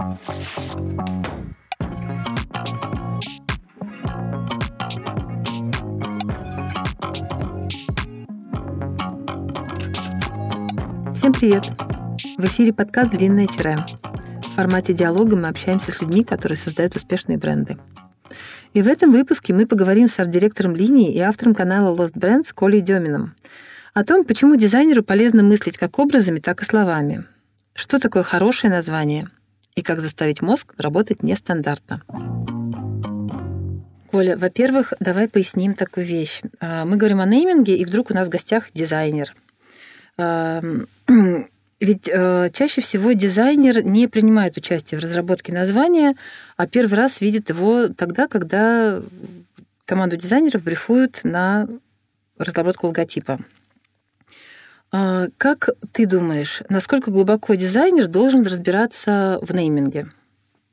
Всем привет! В эфире подкаст «Длинное тире». В формате диалога мы общаемся с людьми, которые создают успешные бренды. И в этом выпуске мы поговорим с арт-директором линии и автором канала Lost Brands Колей Демином о том, почему дизайнеру полезно мыслить как образами, так и словами. Что такое хорошее название и как заставить мозг работать нестандартно. Коля, во-первых, давай поясним такую вещь. А, мы говорим о нейминге, и вдруг у нас в гостях дизайнер. Ведь э, чаще всего дизайнер не принимает участие в разработке названия, а первый раз видит его тогда, когда команду дизайнеров брифуют на разработку логотипа. А как ты думаешь, насколько глубоко дизайнер должен разбираться в нейминге?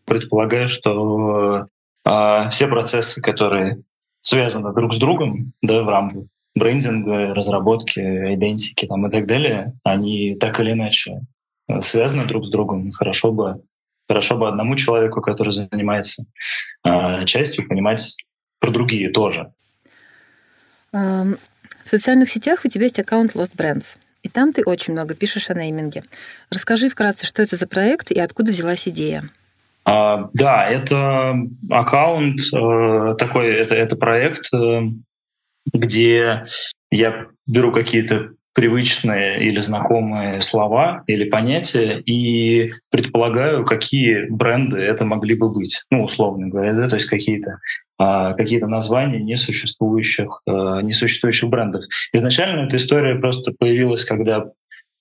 Предполагаю, что э, все процессы, которые связаны друг с другом да, в рамках брендинга, разработки, идентики там, и так далее, они так или иначе э, связаны друг с другом. Хорошо бы, хорошо бы одному человеку, который занимается э, частью, понимать про другие тоже. В социальных сетях у тебя есть аккаунт Lost Brands. И там ты очень много пишешь о нейминге. Расскажи вкратце, что это за проект и откуда взялась идея. А, да, это аккаунт э, такой, это, это проект, э, где я беру какие-то привычные или знакомые слова или понятия и предполагаю, какие бренды это могли бы быть, ну, условно говоря, да, то есть какие-то а, какие-то названия несуществующих, а, несуществующих брендов. Изначально эта история просто появилась, когда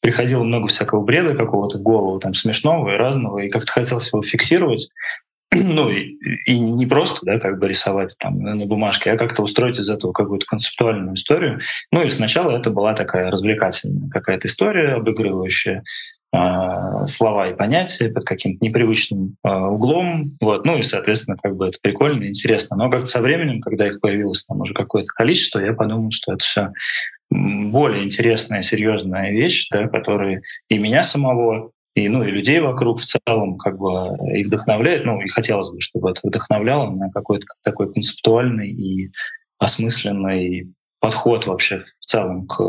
приходило много всякого бреда какого-то в голову, там, смешного и разного, и как-то хотелось его фиксировать ну и, не просто, да, как бы рисовать там на бумажке, а как-то устроить из этого какую-то концептуальную историю. Ну и сначала это была такая развлекательная какая-то история, обыгрывающая э, слова и понятия под каким-то непривычным э, углом. Вот. Ну и, соответственно, как бы это прикольно интересно. Но как-то со временем, когда их появилось там уже какое-то количество, я подумал, что это все более интересная, серьезная вещь, да, которая и меня самого и, ну, и людей вокруг в целом как бы и вдохновляет, ну, и хотелось бы, чтобы это вдохновляло на какой-то такой концептуальный и осмысленный подход вообще в целом к,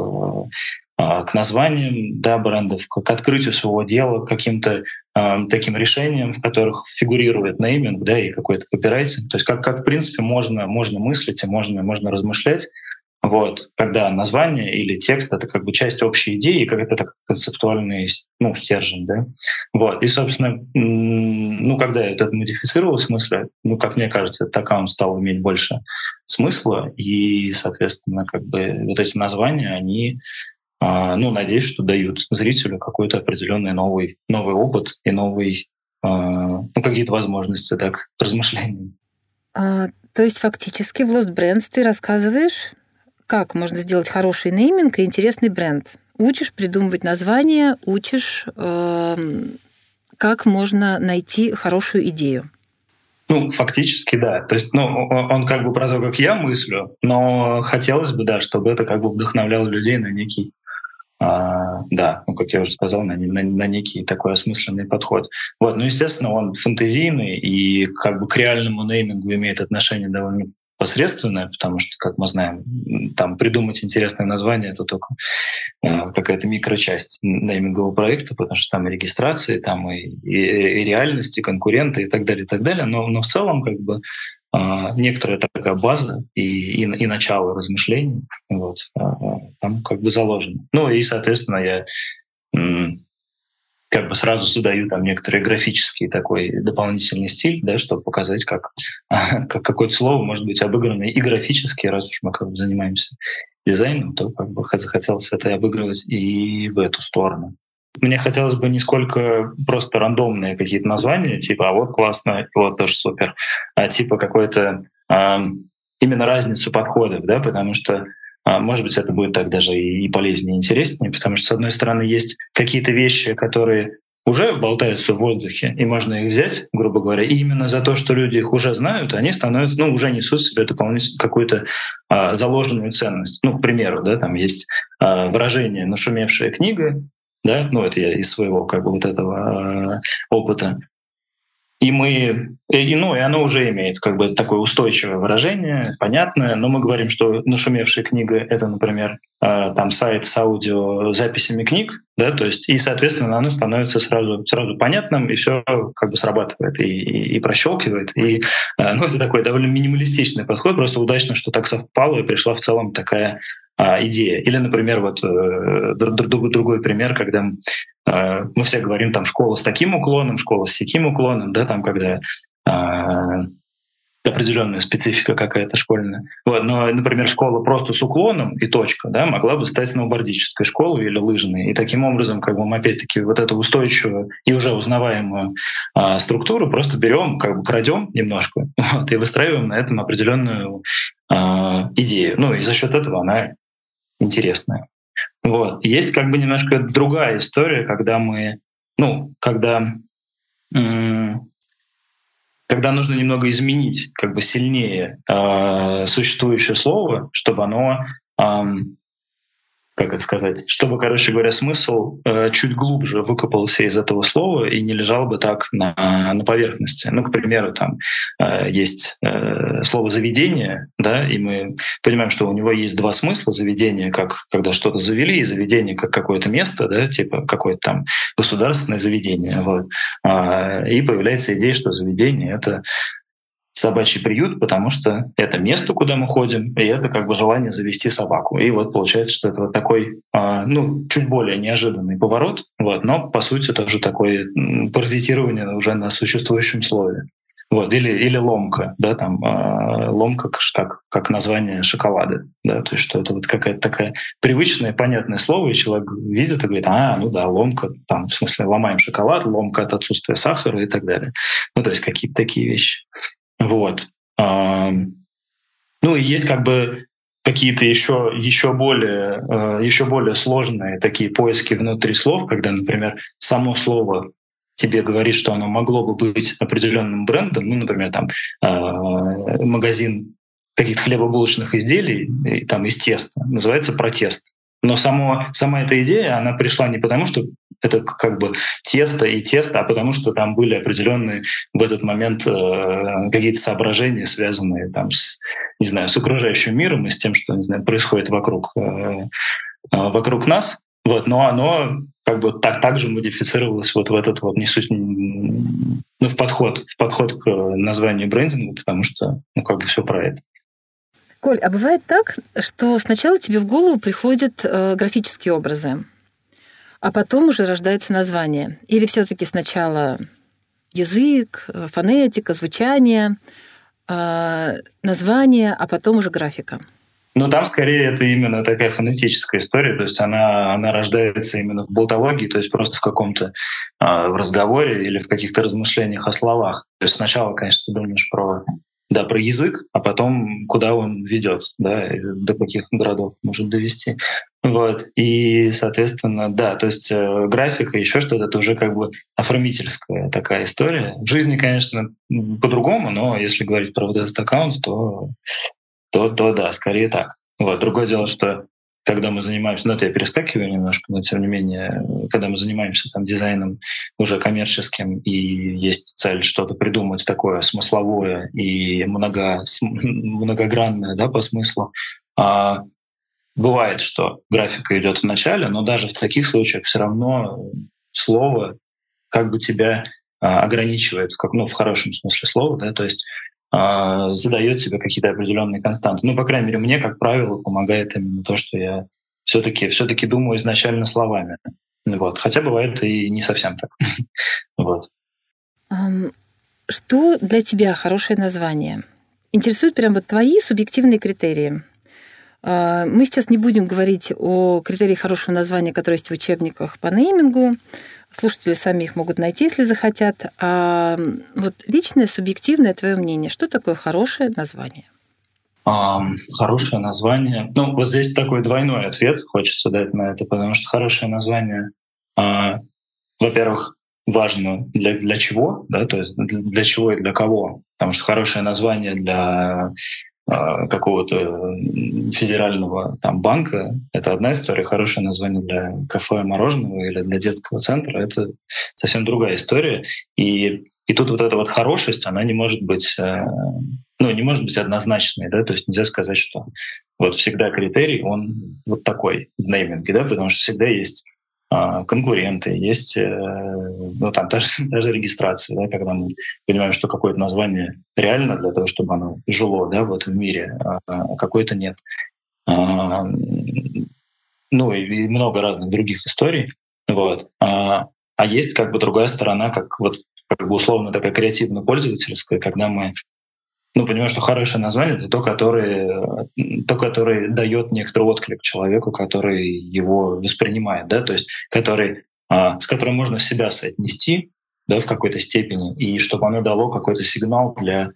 а, к названиям да, брендов, к, открытию своего дела, к каким-то э, таким решениям, в которых фигурирует нейминг да, и какой-то копирайтинг. То есть как, как в принципе можно, можно мыслить и можно, можно размышлять вот, когда название или текст — это как бы часть общей идеи, как это так концептуальный ну, стержень, да. Вот, и, собственно, ну, когда я это модифицировал смысле, ну, как мне кажется, этот аккаунт стал иметь больше смысла, и, соответственно, как бы вот эти названия, они, а, ну, надеюсь, что дают зрителю какой-то определенный новый, новый опыт и новый, а, ну, какие-то возможности, так, размышлений. А, то есть фактически в Lost Brands ты рассказываешь как можно сделать хороший нейминг и интересный бренд. Учишь придумывать название, учишь, э, как можно найти хорошую идею. Ну, фактически, да. То есть, ну, он как бы про то, как я мыслю, но хотелось бы, да, чтобы это как бы вдохновляло людей на некий, а, да, ну, как я уже сказал, на, на, на некий такой осмысленный подход. Вот, ну, естественно, он фантазийный и как бы к реальному неймингу имеет отношение довольно посредственное, потому что, как мы знаем, там придумать интересное название — это только э, какая-то микрочасть неймингового проекта, потому что там и регистрации, там и, и, и реальности, конкуренты и так далее, и так далее. Но, но в целом как бы э, некоторая такая база и, и, и начало размышлений вот, э, там как бы заложено. Ну и, соответственно, я как бы сразу задаю там некоторый графический такой дополнительный стиль, да, чтобы показать, как, как какое-то слово может быть обыграно и графически, раз уж мы как бы занимаемся дизайном, то как бы захотелось это обыгрывать и в эту сторону. Мне хотелось бы не сколько просто рандомные какие-то названия, типа «а вот классно», «вот тоже супер», а типа какой-то э, именно разницу подходов, да, потому что а, может быть, это будет так даже и полезнее, и интереснее, потому что, с одной стороны, есть какие-то вещи, которые уже болтаются в воздухе, и можно их взять, грубо говоря, и именно за то, что люди их уже знают, они становятся, ну, уже несут в себе дополнительную какую-то а, заложенную ценность. Ну, к примеру, да, там есть а, выражение «нашумевшая книга», да, ну, это я из своего, как бы, вот этого а, опыта. И мы, и, ну, и оно уже имеет как бы такое устойчивое выражение, понятное, но мы говорим, что нашумевшая книга — это, например, э, там сайт с аудиозаписями книг, да, то есть, и, соответственно, оно становится сразу, сразу понятным, и все как бы срабатывает, и, и, и прощелкивает. И, э, ну, это такой довольно минималистичный подход, просто удачно, что так совпало, и пришла в целом такая а, идея. Или, например, вот э, другой пример, когда э, мы все говорим там школа с таким уклоном, школа с таким уклоном, да, там когда э, определенная специфика какая-то школьная. Вот, но, например, школа просто с уклоном и точка, да, могла бы стать сноубордической школой или лыжной. И таким образом, как бы мы опять-таки вот эту устойчивую и уже узнаваемую а, структуру просто берем, как бы крадем немножко вот, и выстраиваем на этом определенную а, идею. Ну и за счет этого она интересная. Вот. Есть как бы немножко другая история, когда мы, ну, когда, когда нужно немного изменить как бы сильнее э, существующее слово, чтобы оно как это сказать, чтобы, короче говоря, смысл э, чуть глубже выкопался из этого слова и не лежал бы так на, на поверхности. Ну, к примеру, там э, есть э, слово «заведение», да, и мы понимаем, что у него есть два смысла. Заведение, как когда что-то завели, и заведение, как какое-то место, да, типа какое-то там государственное заведение. Вот. А, и появляется идея, что заведение — это собачий приют, потому что это место, куда мы ходим, и это как бы желание завести собаку. И вот получается, что это вот такой, э, ну, чуть более неожиданный поворот, вот, но по сути тоже такое паразитирование уже на существующем слове. Вот, или, или ломка, да, там э, ломка как, как название шоколада, да, то есть что это вот какая-то такая привычное, понятное слово, и человек видит и говорит, а, ну да, ломка, там, в смысле, ломаем шоколад, ломка от отсутствия сахара и так далее. Ну, то есть какие-то такие вещи. Вот. Ну и есть как бы какие-то еще, еще, более, э, еще более сложные такие поиски внутри слов, когда, например, само слово тебе говорит, что оно могло бы быть определенным брендом, ну, например, там э, магазин каких-то хлебобулочных изделий, там из теста, называется протест. Но само, сама эта идея, она пришла не потому, что это как бы тесто и тесто, а потому что там были определенные в этот момент э, какие-то соображения, связанные там с, не знаю, с окружающим миром и с тем, что, не знаю, происходит вокруг, э, э, вокруг нас. Вот, но оно как бы так, так же модифицировалось вот в этот вот не суть, ну, в подход, в подход к названию брендингу, потому что, ну, как бы все про это. Коль, а бывает так, что сначала тебе в голову приходят э, графические образы, а потом уже рождается название? Или все-таки сначала язык, э, фонетика, звучание, э, название, а потом уже графика? Ну, там скорее это именно такая фонетическая история, то есть она, она рождается именно в болтологии, то есть просто в каком-то э, в разговоре или в каких-то размышлениях о словах. То есть сначала, конечно, ты думаешь про да, про язык, а потом куда он ведет, да, до каких городов может довести. Вот. И, соответственно, да, то есть э, графика, еще что-то, это уже как бы оформительская такая история. В жизни, конечно, по-другому, но если говорить про вот этот аккаунт, то, то, то да, скорее так. Вот. Другое дело, что когда мы занимаемся, ну это я перескакиваю немножко, но тем не менее, когда мы занимаемся там дизайном уже коммерческим и есть цель что-то придумать такое смысловое и много, многогранное да, по смыслу, а, бывает, что графика идет в начале, но даже в таких случаях все равно слово как бы тебя а, ограничивает, как, ну, в хорошем смысле слова, да, то есть а, задает себе какие-то определенные константы. Ну, по крайней мере, мне, как правило, помогает именно то, что я все-таки все думаю изначально словами. Вот. Хотя бывает и не совсем так. вот. Что для тебя хорошее название? Интересуют прям вот твои субъективные критерии. А, мы сейчас не будем говорить о критериях хорошего названия, которые есть в учебниках по неймингу. Слушатели сами их могут найти, если захотят. А вот личное, субъективное твое мнение, что такое хорошее название? А, хорошее название. Ну, вот здесь такой двойной ответ хочется дать на это, потому что хорошее название, а, во-первых, важно для, для чего, да, то есть для, чего и для кого. Потому что хорошее название для какого-то федерального там банка, это одна история. Хорошее название для кафе мороженого или для детского центра — это совсем другая история. И, и тут вот эта вот хорошесть, она не может быть э, ну, не может быть однозначной, да, то есть нельзя сказать, что вот всегда критерий, он вот такой в нейминге, да, потому что всегда есть а, конкуренты, есть э, ну, там, та, же, та же регистрация, да, когда мы понимаем, что какое-то название реально для того, чтобы оно жило да, вот в мире, а, а какое-то нет. А, ну и много разных других историй. Вот. А, а есть как бы другая сторона, как вот как бы условно такая креативно-пользовательская, когда мы ну, понимаю, что хорошее название — это то, которое, то, которое дает некоторый отклик человеку, который его воспринимает, да, то есть который, а, с которым можно себя соотнести да, в какой-то степени, и чтобы оно дало какой-то сигнал для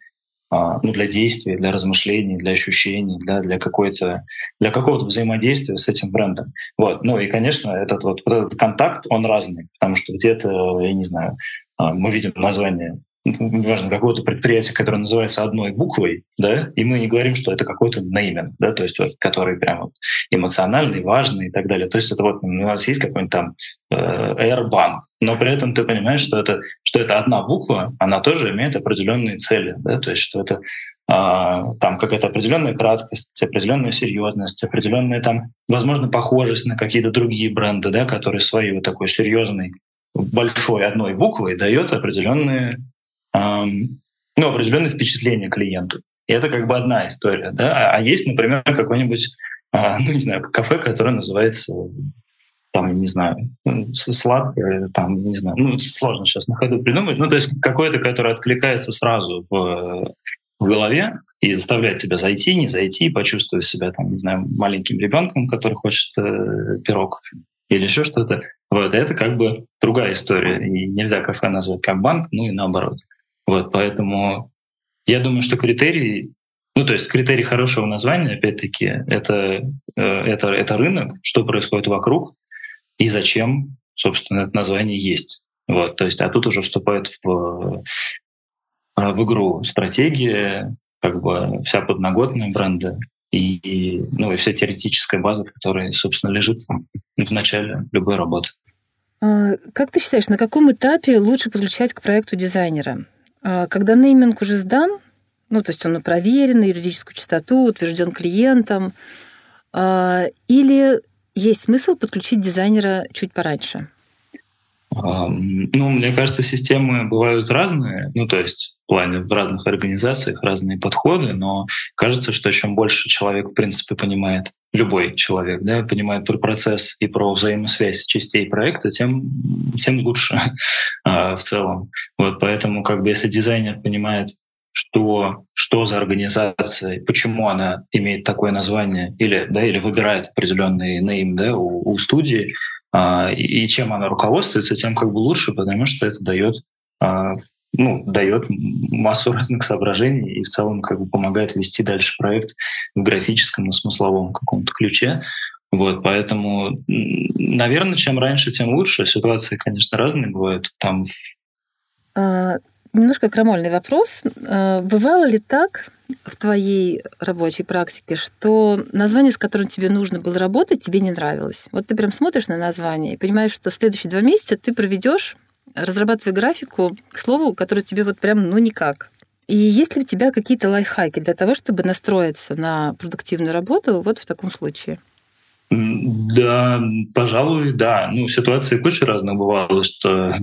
а, ну, для действий, для размышлений, для ощущений, для, для, какой-то, для какого-то взаимодействия с этим брендом. Вот. Ну и, конечно, этот вот, вот этот контакт, он разный, потому что где-то, я не знаю, а, мы видим название неважно, какое-то предприятие, которое называется одной буквой, да, и мы не говорим, что это какой-то нейминг, да, то есть вот, который прям вот эмоциональный, важный и так далее. То есть это вот у нас есть какой-нибудь там э, Airbank, но при этом ты понимаешь, что это, что это одна буква, она тоже имеет определенные цели, да, то есть что это а, там какая-то определенная краткость, определенная серьезность, определенная там, возможно, похожесть на какие-то другие бренды, да, которые свои вот такой серьезный большой одной буквой дает определенные ну, определенное впечатление клиенту. И это как бы одна история. Да? А, а есть, например, какой-нибудь, а, ну, не знаю, кафе, которое называется там, не знаю, сладкое, там, не знаю, ну, сложно сейчас на ходу придумать, ну, то есть какое-то, которое откликается сразу в, в голове и заставляет тебя зайти, не зайти, почувствовать себя, там, не знаю, маленьким ребенком, который хочет э, пирог или еще что-то. Вот, это как бы другая история. И нельзя кафе назвать как банк, ну и наоборот. Вот, поэтому я думаю, что критерий, ну то есть критерий хорошего названия, опять-таки, это, э, это, это рынок, что происходит вокруг и зачем, собственно, это название есть. Вот, то есть, а тут уже вступает в, э, в игру стратегия, как бы вся подноготная бренда и, ну, и вся теоретическая база, которая, собственно, лежит в начале любой работы. А, как ты считаешь, на каком этапе лучше подключать к проекту дизайнера? А, когда нейминг уже сдан, ну, то есть он проверен юридическую чистоту, утвержден клиентом, а, или есть смысл подключить дизайнера чуть пораньше? Ну, мне кажется, системы бывают разные, ну, то есть в плане в разных организациях разные подходы, но кажется, что чем больше человек, в принципе, понимает, любой человек, да, понимает про процесс и про взаимосвязь частей проекта, тем, тем лучше а, в целом. Вот поэтому, как бы, если дизайнер понимает, что, что за организация, почему она имеет такое название, или, да, или выбирает определенный нейм да, у, у студии, и чем она руководствуется, тем как бы лучше, потому что это дает а, ну, дает массу разных соображений и в целом как бы помогает вести дальше проект в графическом и смысловом каком-то ключе. Вот, поэтому, наверное, чем раньше, тем лучше. Ситуации, конечно, разные бывают. Там... А, немножко крамольный вопрос. А, бывало ли так, в твоей рабочей практике, что название, с которым тебе нужно было работать, тебе не нравилось. Вот ты прям смотришь на название и понимаешь, что следующие два месяца ты проведешь, разрабатывая графику, к слову, которое тебе вот прям ну никак. И есть ли у тебя какие-то лайфхаки для того, чтобы настроиться на продуктивную работу вот в таком случае? Да, пожалуй, да. Ну, ситуации куча разных бывало, что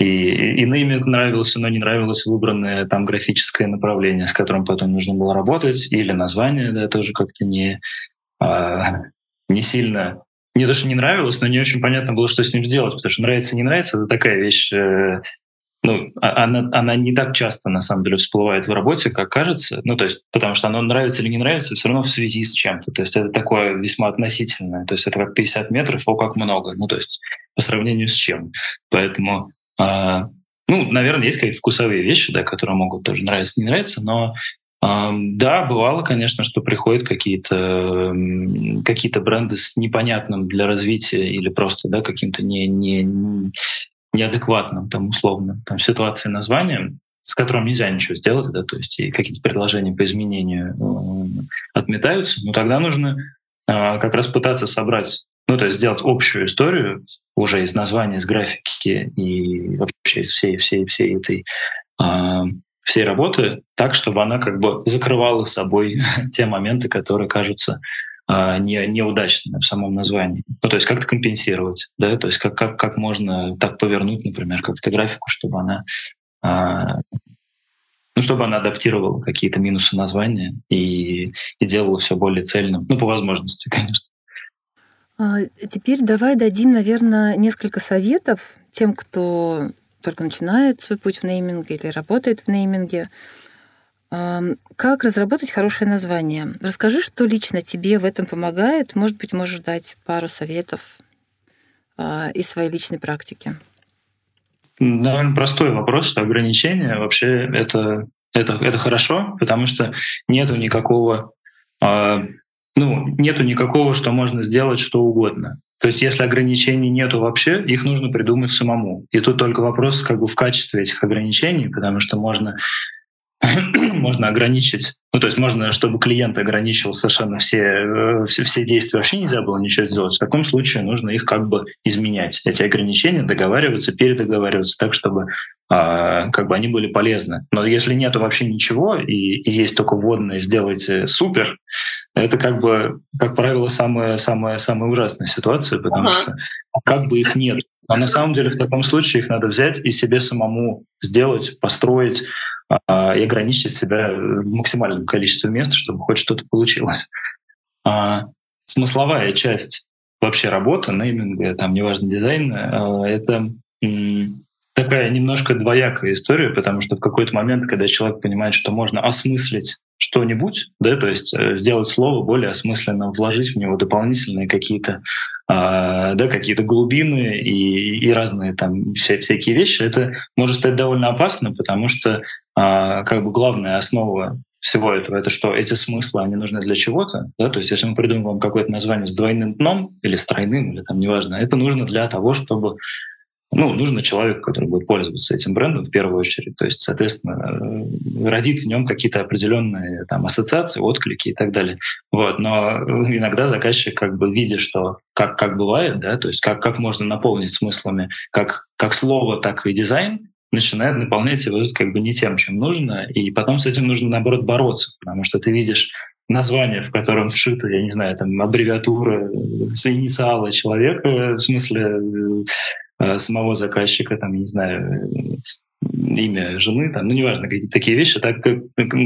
и, и нейминг нравился, но не нравилось выбранное там графическое направление, с которым потом нужно было работать, или название, да, тоже как-то не, а, не сильно не то, что не нравилось, но не очень понятно было, что с ним сделать, потому что нравится, не нравится, это такая вещь, э, ну, а, она, она не так часто, на самом деле, всплывает в работе, как кажется, ну, то есть, потому что оно нравится или не нравится, все равно в связи с чем-то, то есть это такое весьма относительное, то есть это как 50 метров, о, как много, ну, то есть по сравнению с чем. Поэтому а, ну, наверное, есть какие-то вкусовые вещи, да, которые могут тоже нравиться, не нравиться, но а, да, бывало, конечно, что приходят какие-то какие бренды с непонятным для развития или просто да, каким-то не, не, неадекватным, там, условно, там, ситуацией названием. с которым нельзя ничего сделать, да, то есть какие-то предложения по изменению э, отметаются, ну тогда нужно э, как раз пытаться собрать, ну то есть сделать общую историю уже из названия, из графики и вообще из всей всей всей этой э, всей работы так, чтобы она как бы закрывала собой те моменты, которые кажутся а, не, неудачными в самом названии. Ну, то есть как-то компенсировать, да, то есть как, как, как можно так повернуть, например, как-то графику, чтобы она а, ну, чтобы она адаптировала какие-то минусы названия и, и делала все более цельным, ну, по возможности, конечно. А, теперь давай дадим, наверное, несколько советов тем, кто только начинает свой путь в нейминге или работает в нейминге. Как разработать хорошее название? Расскажи, что лично тебе в этом помогает. Может быть, можешь дать пару советов а, из своей личной практики. Наверное, простой вопрос, что ограничения вообще это, это, это хорошо, потому что нету никакого, э, ну, нету никакого, что можно сделать что угодно. То есть если ограничений нету вообще, их нужно придумать самому. И тут только вопрос как бы в качестве этих ограничений, потому что можно можно ограничить, ну то есть можно, чтобы клиент ограничивал совершенно все, э, все, все действия, вообще нельзя было ничего сделать. В таком случае нужно их как бы изменять, эти ограничения, договариваться, передоговариваться так, чтобы как бы они были полезны. Но если нету вообще ничего и, и есть только вводные «сделайте супер», это как бы, как правило, самая, самая, самая ужасная ситуация, потому ага. что как бы их нет. А на самом деле в таком случае их надо взять и себе самому сделать, построить, а, и ограничить себя в максимальном количестве мест, чтобы хоть что-то получилось. А смысловая часть вообще работы, нейминга, там, неважно, дизайн, а, это такая немножко двоякая история, потому что в какой-то момент, когда человек понимает, что можно осмыслить что-нибудь, да, то есть э, сделать слово более осмысленным, вложить в него дополнительные какие-то а, да, какие-то глубины и, и разные там вся, всякие вещи, это может стать довольно опасно, потому что а, как бы главная основа всего этого это что эти смыслы они нужны для чего-то, да, то есть если мы придумываем какое-то название с двойным дном или с тройным или там неважно, это нужно для того, чтобы ну, нужно человек, который будет пользоваться этим брендом в первую очередь. То есть, соответственно, э, родит в нем какие-то определенные там, ассоциации, отклики и так далее. Вот. Но иногда заказчик, как бы видя, что как, как бывает, да, то есть как, как можно наполнить смыслами как, как слово, так и дизайн, начинает наполнять его как бы не тем, чем нужно, и потом с этим нужно, наоборот, бороться, потому что ты видишь название, в котором вшито, я не знаю, там аббревиатура с инициала человека, в смысле Э, самого заказчика, там, не знаю, имя жены, там, ну, неважно, какие-то такие вещи, так, как,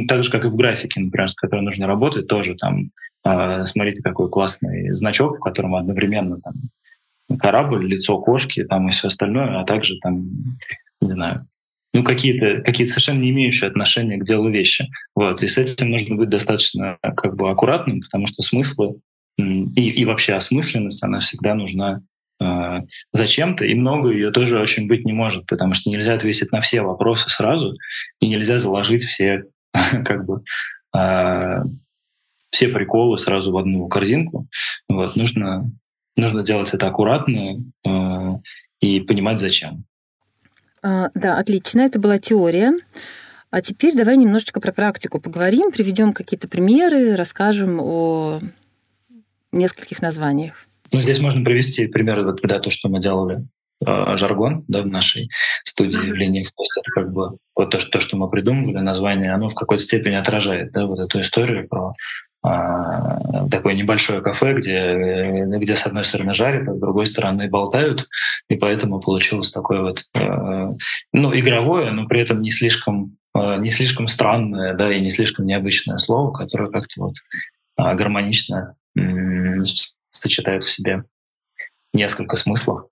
так же, как и в графике, например, с которой нужно работать, тоже там, э, смотрите, какой классный значок, в котором одновременно там корабль, лицо кошки, там и все остальное, а также там, не знаю, ну, какие-то какие совершенно не имеющие отношения к делу вещи. Вот. И с этим нужно быть достаточно как бы аккуратным, потому что смыслы и, и вообще осмысленность, она всегда нужна э, зачем-то, и много ее тоже очень быть не может, потому что нельзя ответить на все вопросы сразу, и нельзя заложить все как бы э, все приколы сразу в одну корзинку. Вот, нужно, нужно делать это аккуратно э, и понимать, зачем. А, да, отлично. Это была теория. А теперь давай немножечко про практику поговорим, приведем какие-то примеры, расскажем о нескольких названиях. Ну, здесь можно привести примеры, вот, да, то, что мы делали э, жаргон да, в нашей студии в линиях. То есть это как бы вот то, то, что мы придумывали, название, оно в какой-то степени отражает да, вот эту историю про а, такое небольшое кафе, где, где с одной стороны жарят, а с другой стороны болтают, и поэтому получилось такое вот, э, ну, игровое, но при этом не слишком, э, не слишком странное, да, и не слишком необычное слово, которое как-то вот э, гармонично сочетает в себе несколько смыслов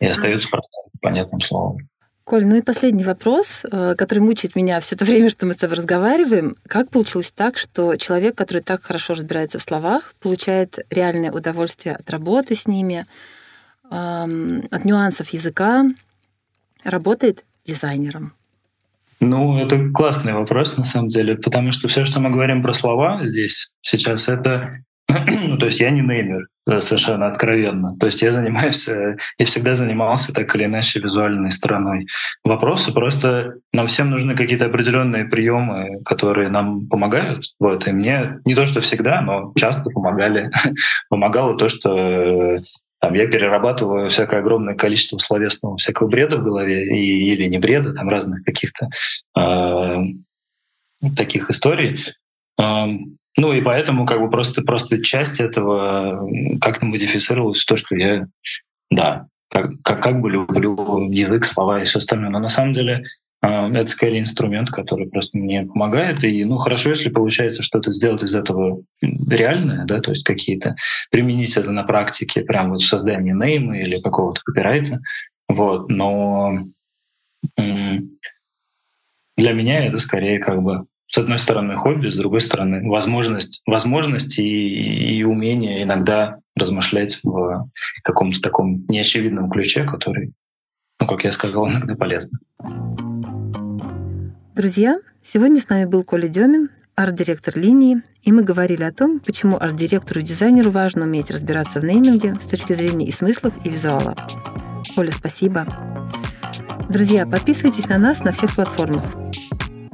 и остается простым, понятным словом. Коль, ну и последний вопрос, э, который мучает меня все то время, что мы с тобой разговариваем. Как получилось так, что человек, который так хорошо разбирается в словах, получает реальное удовольствие от работы с ними, от нюансов языка, работает дизайнером? Ну, это классный вопрос, на самом деле, потому что все, что мы говорим про слова здесь сейчас, это то есть я не неймер, э, совершенно откровенно. То есть я занимаюсь, э, я всегда занимался так или иначе визуальной стороной вопроса. Просто нам всем нужны какие-то определенные приемы, которые нам помогают. Вот. И мне не то, что всегда, но часто помогали. Помогало то, что э, там, я перерабатываю всякое огромное количество словесного всякого бреда в голове и, или не бреда, там разных каких-то э, таких историй. Ну и поэтому как бы просто, просто часть этого как-то модифицировалась в то, что я, да, как, как, как бы люблю язык, слова и все остальное. Но на самом деле э, это скорее инструмент, который просто мне помогает. И ну хорошо, если получается что-то сделать из этого реальное, да, то есть какие-то применить это на практике, прямо вот в создании нейма или какого-то копирайта. Вот, но для меня это скорее как бы с одной стороны хобби, с другой стороны возможность, возможность и, и умение иногда размышлять в каком-то таком неочевидном ключе, который, ну, как я сказал, иногда полезно. Друзья, сегодня с нами был Коля Демин, арт-директор линии, и мы говорили о том, почему арт-директору и дизайнеру важно уметь разбираться в нейминге с точки зрения и смыслов, и визуала. Коля, спасибо. Друзья, подписывайтесь на нас на всех платформах.